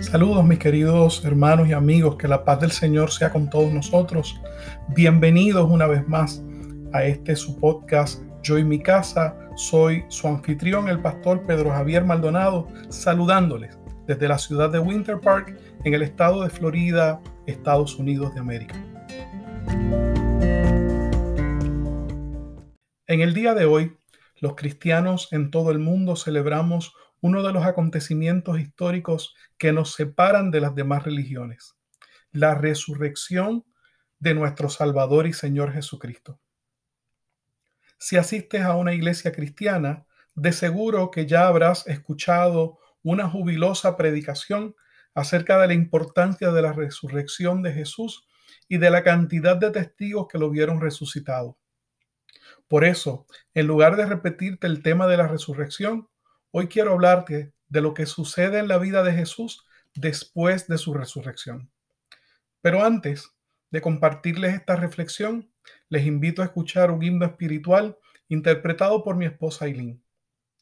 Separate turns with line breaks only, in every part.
Saludos mis queridos hermanos y amigos, que la paz del Señor sea con todos nosotros. Bienvenidos una vez más a este su podcast Yo y mi casa. Soy su anfitrión, el pastor Pedro Javier Maldonado, saludándoles desde la ciudad de Winter Park, en el estado de Florida, Estados Unidos de América. En el día de hoy, los cristianos en todo el mundo celebramos uno de los acontecimientos históricos que nos separan de las demás religiones, la resurrección de nuestro Salvador y Señor Jesucristo. Si asistes a una iglesia cristiana, de seguro que ya habrás escuchado una jubilosa predicación acerca de la importancia de la resurrección de Jesús y de la cantidad de testigos que lo vieron resucitado. Por eso, en lugar de repetirte el tema de la resurrección, hoy quiero hablarte de lo que sucede en la vida de Jesús después de su resurrección. Pero antes de compartirles esta reflexión, les invito a escuchar un himno espiritual interpretado por mi esposa Aileen.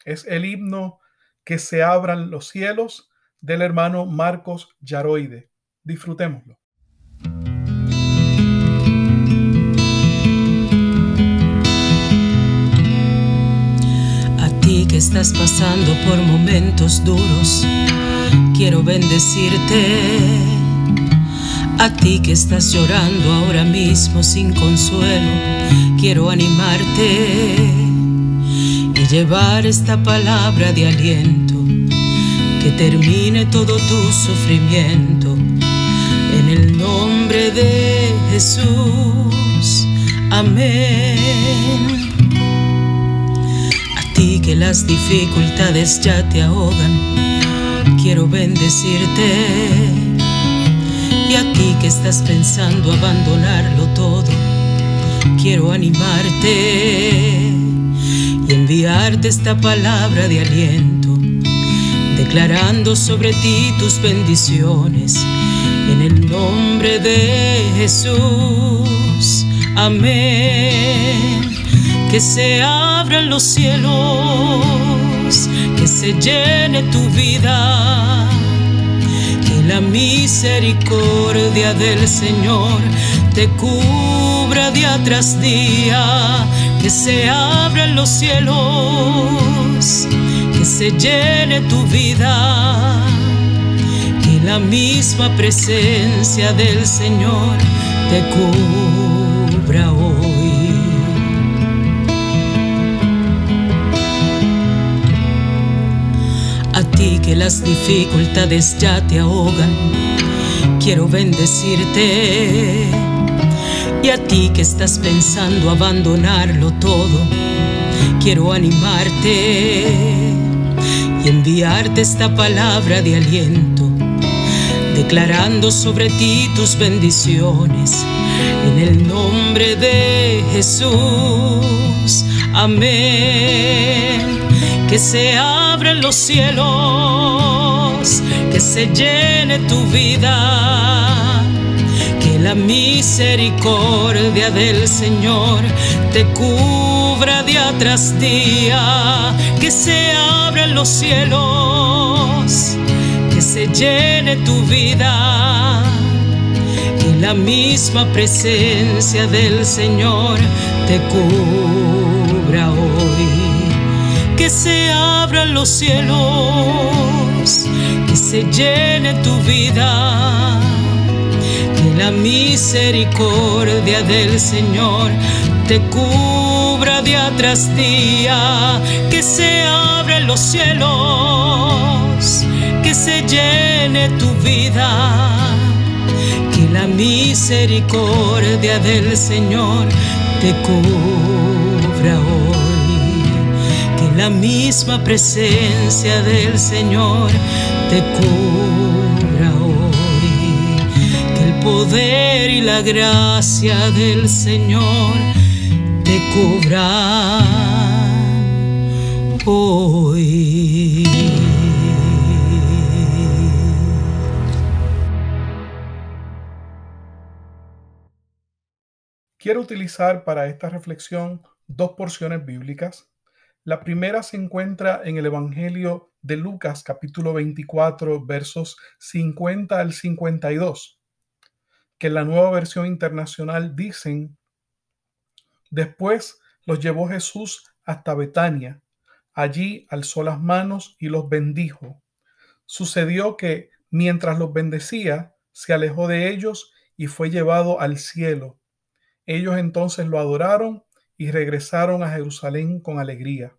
Es el himno Que se abran los cielos del hermano Marcos Yaroide. Disfrutémoslo.
Estás pasando por momentos duros, quiero bendecirte. A ti que estás llorando ahora mismo sin consuelo, quiero animarte y llevar esta palabra de aliento que termine todo tu sufrimiento. En el nombre de Jesús, amén que las dificultades ya te ahogan, quiero bendecirte. Y a ti que estás pensando abandonarlo todo, quiero animarte y enviarte esta palabra de aliento, declarando sobre ti tus bendiciones. En el nombre de Jesús, amén que se abran los cielos, que se llene tu vida, que la misericordia del Señor te cubra día tras día, que se abran los cielos, que se llene tu vida, que la misma presencia del Señor te cubra que las dificultades ya te ahogan, quiero bendecirte. Y a ti que estás pensando abandonarlo todo, quiero animarte y enviarte esta palabra de aliento, declarando sobre ti tus bendiciones. En el nombre de Jesús, amén. Que sea abren los cielos, que se llene tu vida, que la misericordia del Señor te cubra día tras día, que se abran los cielos, que se llene tu vida. Y la misma presencia del Señor te cubra hoy que se abran los cielos, que se llene tu vida, que la misericordia del Señor te cubra día tras día, que se abran los cielos, que se llene tu vida, que la misericordia del Señor te cubra hoy la misma presencia del Señor te cubra hoy. Que el poder y la gracia del Señor te cubra hoy.
Quiero utilizar para esta reflexión dos porciones bíblicas La primera se encuentra en el Evangelio de Lucas capítulo 24 versos 50 al 52, que en la nueva versión internacional dicen, después los llevó Jesús hasta Betania, allí alzó las manos y los bendijo. Sucedió que mientras los bendecía, se alejó de ellos y fue llevado al cielo. Ellos entonces lo adoraron y regresaron a Jerusalén con alegría.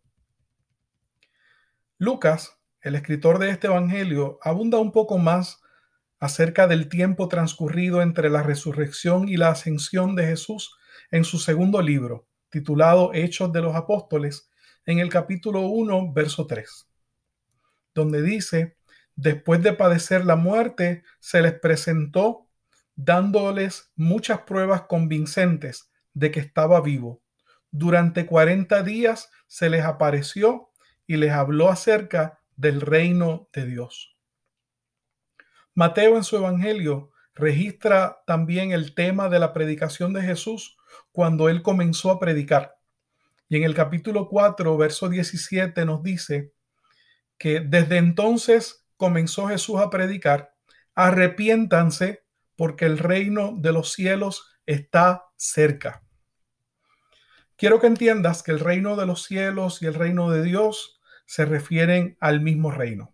Lucas, el escritor de este Evangelio, abunda un poco más acerca del tiempo transcurrido entre la resurrección y la ascensión de Jesús en su segundo libro, titulado Hechos de los Apóstoles, en el capítulo 1, verso 3, donde dice, después de padecer la muerte, se les presentó dándoles muchas pruebas convincentes de que estaba vivo. Durante 40 días se les apareció y les habló acerca del reino de Dios. Mateo en su Evangelio registra también el tema de la predicación de Jesús cuando él comenzó a predicar. Y en el capítulo 4, verso 17 nos dice que desde entonces comenzó Jesús a predicar, arrepiéntanse porque el reino de los cielos está cerca. Quiero que entiendas que el reino de los cielos y el reino de Dios se refieren al mismo reino.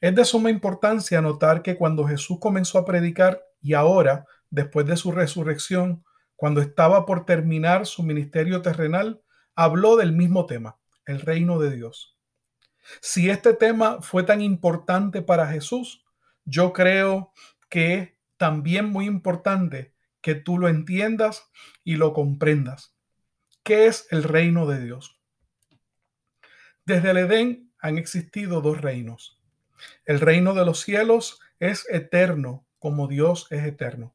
Es de suma importancia notar que cuando Jesús comenzó a predicar y ahora, después de su resurrección, cuando estaba por terminar su ministerio terrenal, habló del mismo tema, el reino de Dios. Si este tema fue tan importante para Jesús, yo creo que es también muy importante que tú lo entiendas y lo comprendas. ¿Qué es el reino de Dios? Desde el Edén han existido dos reinos. El reino de los cielos es eterno, como Dios es eterno.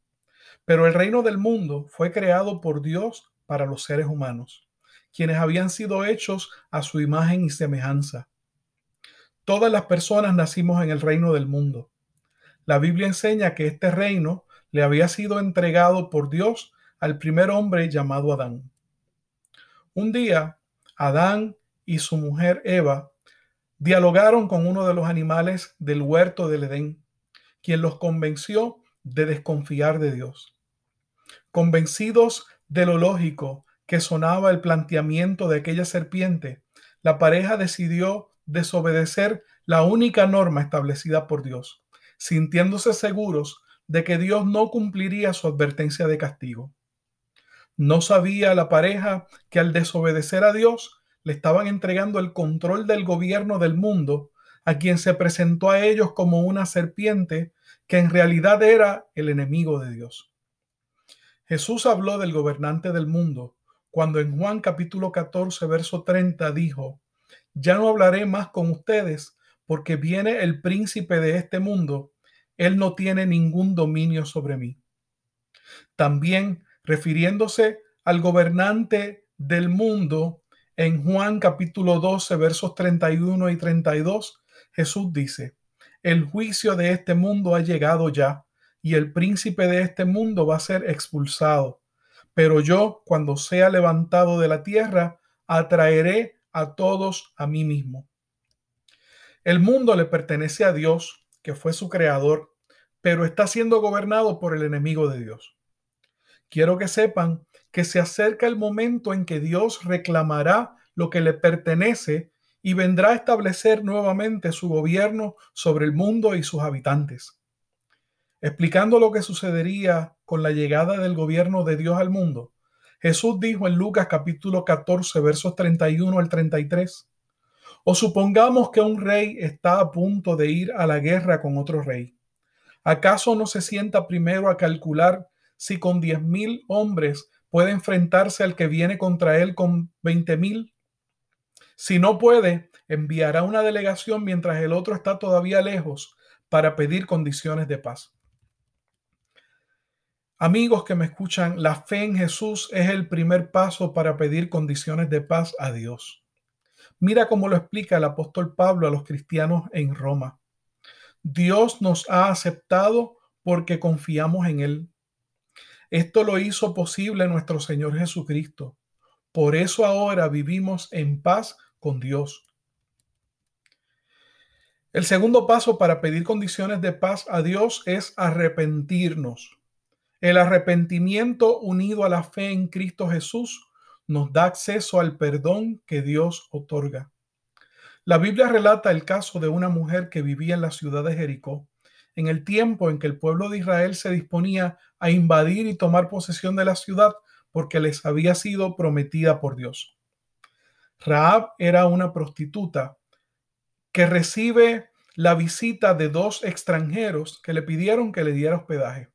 Pero el reino del mundo fue creado por Dios para los seres humanos, quienes habían sido hechos a su imagen y semejanza. Todas las personas nacimos en el reino del mundo, la Biblia enseña que este reino le había sido entregado por Dios al primer hombre llamado Adán. Un día, Adán y su mujer Eva dialogaron con uno de los animales del huerto del Edén, quien los convenció de desconfiar de Dios. Convencidos de lo lógico que sonaba el planteamiento de aquella serpiente, la pareja decidió desobedecer la única norma establecida por Dios sintiéndose seguros de que Dios no cumpliría su advertencia de castigo. No sabía la pareja que al desobedecer a Dios le estaban entregando el control del gobierno del mundo a quien se presentó a ellos como una serpiente que en realidad era el enemigo de Dios. Jesús habló del gobernante del mundo cuando en Juan capítulo 14 verso 30 dijo, ya no hablaré más con ustedes porque viene el príncipe de este mundo, él no tiene ningún dominio sobre mí. También refiriéndose al gobernante del mundo, en Juan capítulo 12, versos 31 y 32, Jesús dice, el juicio de este mundo ha llegado ya, y el príncipe de este mundo va a ser expulsado. Pero yo, cuando sea levantado de la tierra, atraeré a todos a mí mismo. El mundo le pertenece a Dios, que fue su creador, pero está siendo gobernado por el enemigo de Dios. Quiero que sepan que se acerca el momento en que Dios reclamará lo que le pertenece y vendrá a establecer nuevamente su gobierno sobre el mundo y sus habitantes. Explicando lo que sucedería con la llegada del gobierno de Dios al mundo, Jesús dijo en Lucas capítulo 14 versos 31 al 33, o supongamos que un rey está a punto de ir a la guerra con otro rey. ¿Acaso no se sienta primero a calcular si con diez mil hombres puede enfrentarse al que viene contra él con veinte mil? Si no puede, enviará una delegación mientras el otro está todavía lejos para pedir condiciones de paz. Amigos que me escuchan, la fe en Jesús es el primer paso para pedir condiciones de paz a Dios. Mira cómo lo explica el apóstol Pablo a los cristianos en Roma. Dios nos ha aceptado porque confiamos en Él. Esto lo hizo posible nuestro Señor Jesucristo. Por eso ahora vivimos en paz con Dios. El segundo paso para pedir condiciones de paz a Dios es arrepentirnos. El arrepentimiento unido a la fe en Cristo Jesús nos da acceso al perdón que Dios otorga. La Biblia relata el caso de una mujer que vivía en la ciudad de Jericó en el tiempo en que el pueblo de Israel se disponía a invadir y tomar posesión de la ciudad porque les había sido prometida por Dios. Raab era una prostituta que recibe la visita de dos extranjeros que le pidieron que le diera hospedaje.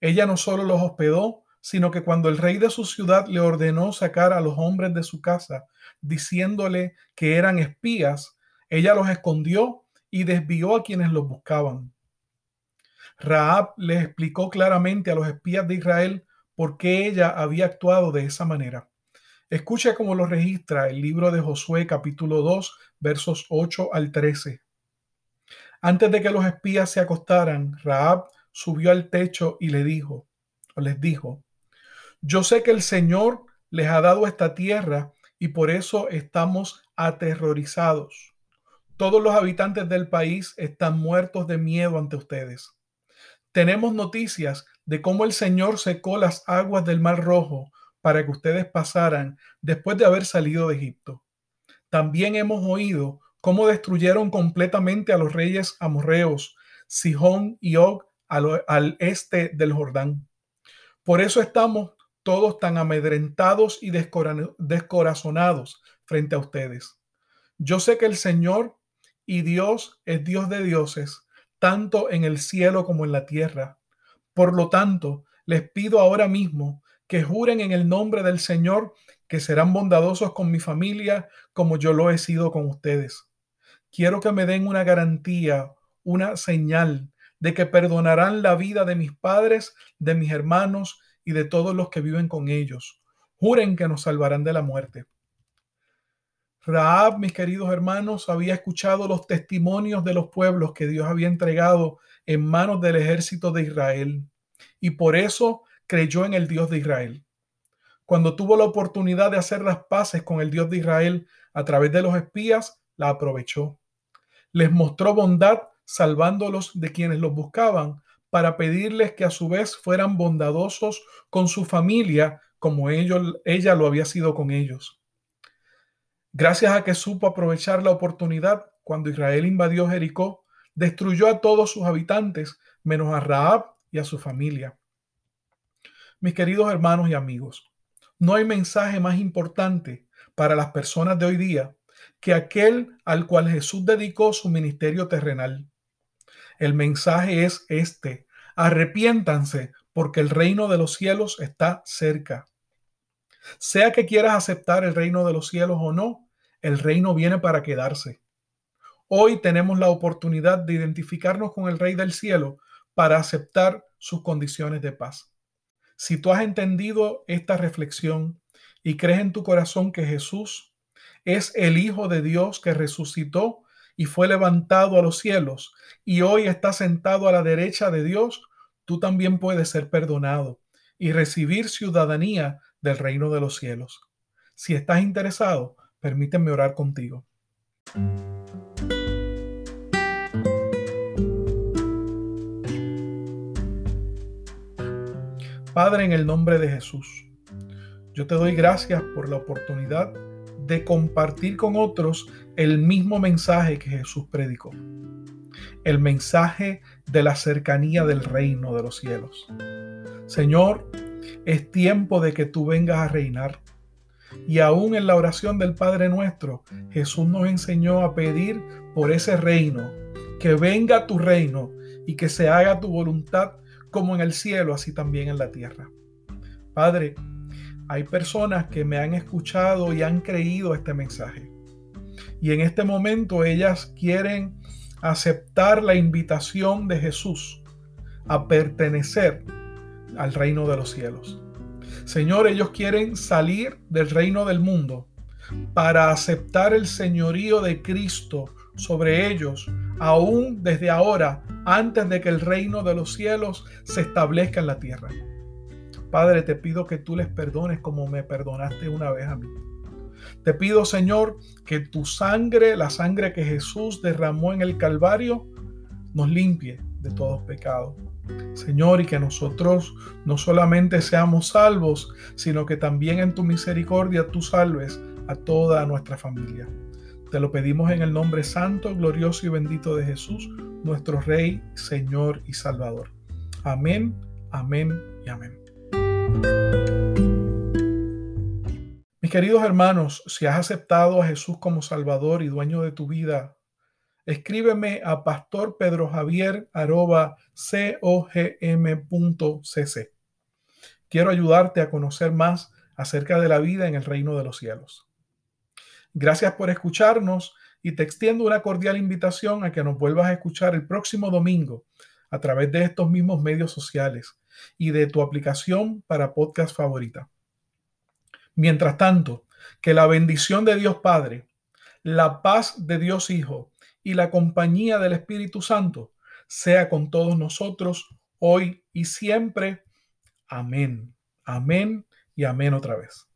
Ella no solo los hospedó, sino que cuando el rey de su ciudad le ordenó sacar a los hombres de su casa, diciéndole que eran espías, ella los escondió y desvió a quienes los buscaban. Raab les explicó claramente a los espías de Israel por qué ella había actuado de esa manera. Escucha cómo lo registra el libro de Josué capítulo 2 versos 8 al 13. Antes de que los espías se acostaran, Raab subió al techo y le dijo, les dijo, yo sé que el Señor les ha dado esta tierra y por eso estamos aterrorizados. Todos los habitantes del país están muertos de miedo ante ustedes. Tenemos noticias de cómo el Señor secó las aguas del Mar Rojo para que ustedes pasaran después de haber salido de Egipto. También hemos oído cómo destruyeron completamente a los reyes amorreos, Sihón y Og al, al este del Jordán. Por eso estamos todos tan amedrentados y descorazonados frente a ustedes. Yo sé que el Señor y Dios es Dios de dioses, tanto en el cielo como en la tierra. Por lo tanto, les pido ahora mismo que juren en el nombre del Señor que serán bondadosos con mi familia como yo lo he sido con ustedes. Quiero que me den una garantía, una señal de que perdonarán la vida de mis padres, de mis hermanos y de todos los que viven con ellos. Juren que nos salvarán de la muerte. Raab, mis queridos hermanos, había escuchado los testimonios de los pueblos que Dios había entregado en manos del ejército de Israel y por eso creyó en el Dios de Israel. Cuando tuvo la oportunidad de hacer las paces con el Dios de Israel a través de los espías, la aprovechó. Les mostró bondad salvándolos de quienes los buscaban para pedirles que a su vez fueran bondadosos con su familia como ella lo había sido con ellos. Gracias a que supo aprovechar la oportunidad cuando Israel invadió Jericó, destruyó a todos sus habitantes, menos a Raab y a su familia. Mis queridos hermanos y amigos, no hay mensaje más importante para las personas de hoy día que aquel al cual Jesús dedicó su ministerio terrenal. El mensaje es este, arrepiéntanse porque el reino de los cielos está cerca. Sea que quieras aceptar el reino de los cielos o no, el reino viene para quedarse. Hoy tenemos la oportunidad de identificarnos con el Rey del Cielo para aceptar sus condiciones de paz. Si tú has entendido esta reflexión y crees en tu corazón que Jesús es el Hijo de Dios que resucitó y fue levantado a los cielos y hoy está sentado a la derecha de Dios, tú también puedes ser perdonado y recibir ciudadanía del reino de los cielos. Si estás interesado, permíteme orar contigo. Padre, en el nombre de Jesús, yo te doy gracias por la oportunidad de compartir con otros el mismo mensaje que Jesús predicó, el mensaje de la cercanía del reino de los cielos. Señor, es tiempo de que tú vengas a reinar. Y aún en la oración del Padre nuestro, Jesús nos enseñó a pedir por ese reino, que venga tu reino y que se haga tu voluntad como en el cielo, así también en la tierra. Padre, hay personas que me han escuchado y han creído este mensaje. Y en este momento ellas quieren aceptar la invitación de Jesús a pertenecer al reino de los cielos. Señor, ellos quieren salir del reino del mundo para aceptar el señorío de Cristo sobre ellos, aún desde ahora, antes de que el reino de los cielos se establezca en la tierra. Padre, te pido que tú les perdones como me perdonaste una vez a mí. Te pido, Señor, que tu sangre, la sangre que Jesús derramó en el Calvario, nos limpie de todos pecados. Señor, y que nosotros no solamente seamos salvos, sino que también en tu misericordia tú salves a toda nuestra familia. Te lo pedimos en el nombre santo, glorioso y bendito de Jesús, nuestro Rey, Señor y Salvador. Amén, amén y amén. Mis queridos hermanos, si has aceptado a Jesús como Salvador y dueño de tu vida, escríbeme a pastorpedrojavier.cogm.cc. Quiero ayudarte a conocer más acerca de la vida en el reino de los cielos. Gracias por escucharnos y te extiendo una cordial invitación a que nos vuelvas a escuchar el próximo domingo a través de estos mismos medios sociales y de tu aplicación para podcast favorita. Mientras tanto, que la bendición de Dios Padre, la paz de Dios Hijo y la compañía del Espíritu Santo sea con todos nosotros hoy y siempre. Amén. Amén y amén otra vez.